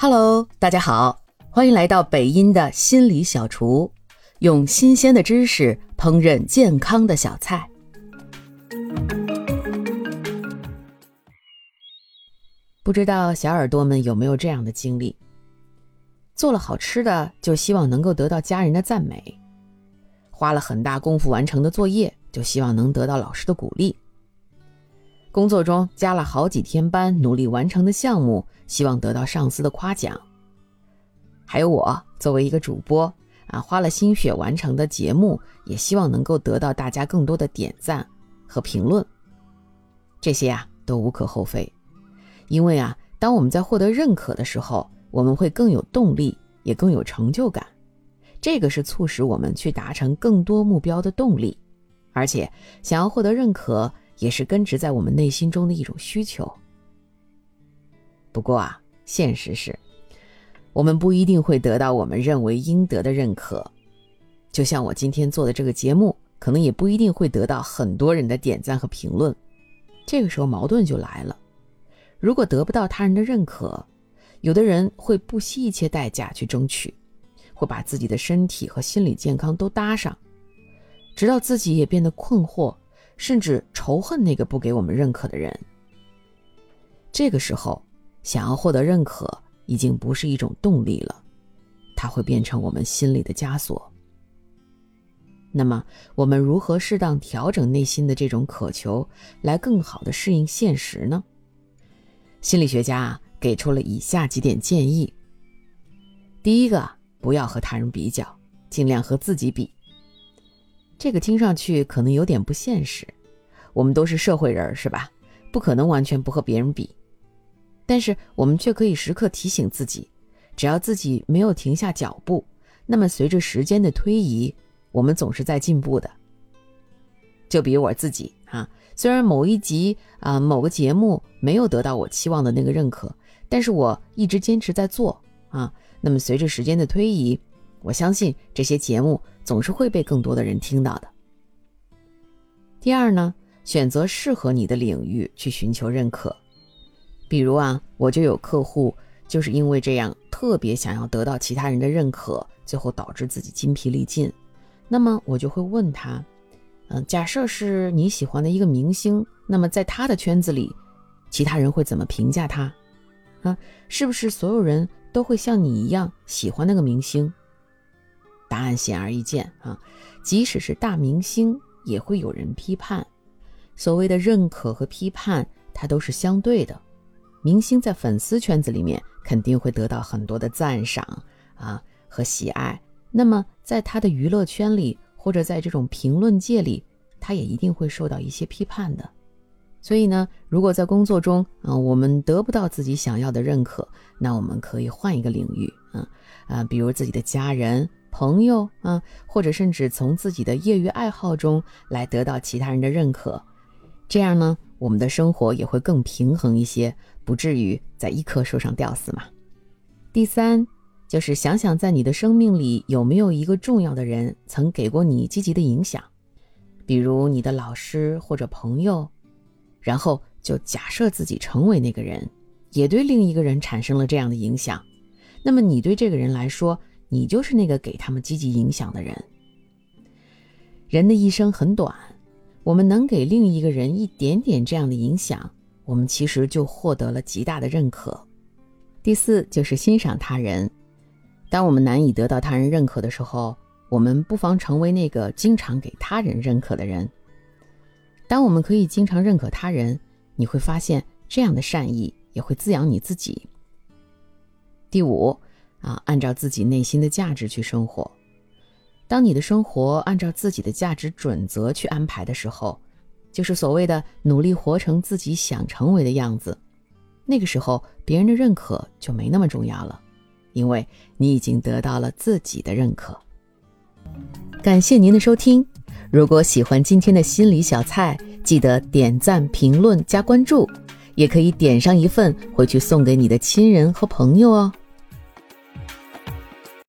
Hello，大家好，欢迎来到北音的心理小厨，用新鲜的知识烹饪健康的小菜。不知道小耳朵们有没有这样的经历？做了好吃的，就希望能够得到家人的赞美；花了很大功夫完成的作业，就希望能得到老师的鼓励；工作中加了好几天班努力完成的项目。希望得到上司的夸奖，还有我作为一个主播啊，花了心血完成的节目，也希望能够得到大家更多的点赞和评论。这些啊都无可厚非，因为啊，当我们在获得认可的时候，我们会更有动力，也更有成就感。这个是促使我们去达成更多目标的动力，而且想要获得认可，也是根植在我们内心中的一种需求。不过啊，现实是，我们不一定会得到我们认为应得的认可。就像我今天做的这个节目，可能也不一定会得到很多人的点赞和评论。这个时候矛盾就来了：如果得不到他人的认可，有的人会不惜一切代价去争取，会把自己的身体和心理健康都搭上，直到自己也变得困惑，甚至仇恨那个不给我们认可的人。这个时候。想要获得认可，已经不是一种动力了，它会变成我们心里的枷锁。那么，我们如何适当调整内心的这种渴求，来更好的适应现实呢？心理学家，给出了以下几点建议。第一个，不要和他人比较，尽量和自己比。这个听上去可能有点不现实，我们都是社会人，是吧？不可能完全不和别人比。但是我们却可以时刻提醒自己，只要自己没有停下脚步，那么随着时间的推移，我们总是在进步的。就比如我自己啊，虽然某一集啊某个节目没有得到我期望的那个认可，但是我一直坚持在做啊。那么随着时间的推移，我相信这些节目总是会被更多的人听到的。第二呢，选择适合你的领域去寻求认可。比如啊，我就有客户，就是因为这样特别想要得到其他人的认可，最后导致自己筋疲力尽。那么我就会问他，嗯，假设是你喜欢的一个明星，那么在他的圈子里，其他人会怎么评价他？啊，是不是所有人都会像你一样喜欢那个明星？答案显而易见啊，即使是大明星，也会有人批判。所谓的认可和批判，它都是相对的。明星在粉丝圈子里面肯定会得到很多的赞赏啊和喜爱，那么在他的娱乐圈里或者在这种评论界里，他也一定会受到一些批判的。所以呢，如果在工作中啊我们得不到自己想要的认可，那我们可以换一个领域啊啊，比如自己的家人、朋友啊，或者甚至从自己的业余爱好中来得到其他人的认可，这样呢。我们的生活也会更平衡一些，不至于在一棵树上吊死嘛。第三，就是想想在你的生命里有没有一个重要的人曾给过你积极的影响，比如你的老师或者朋友，然后就假设自己成为那个人，也对另一个人产生了这样的影响，那么你对这个人来说，你就是那个给他们积极影响的人。人的一生很短。我们能给另一个人一点点这样的影响，我们其实就获得了极大的认可。第四就是欣赏他人。当我们难以得到他人认可的时候，我们不妨成为那个经常给他人认可的人。当我们可以经常认可他人，你会发现这样的善意也会滋养你自己。第五啊，按照自己内心的价值去生活。当你的生活按照自己的价值准则去安排的时候，就是所谓的努力活成自己想成为的样子。那个时候，别人的认可就没那么重要了，因为你已经得到了自己的认可。感谢您的收听，如果喜欢今天的心理小菜，记得点赞、评论、加关注，也可以点上一份回去送给你的亲人和朋友哦。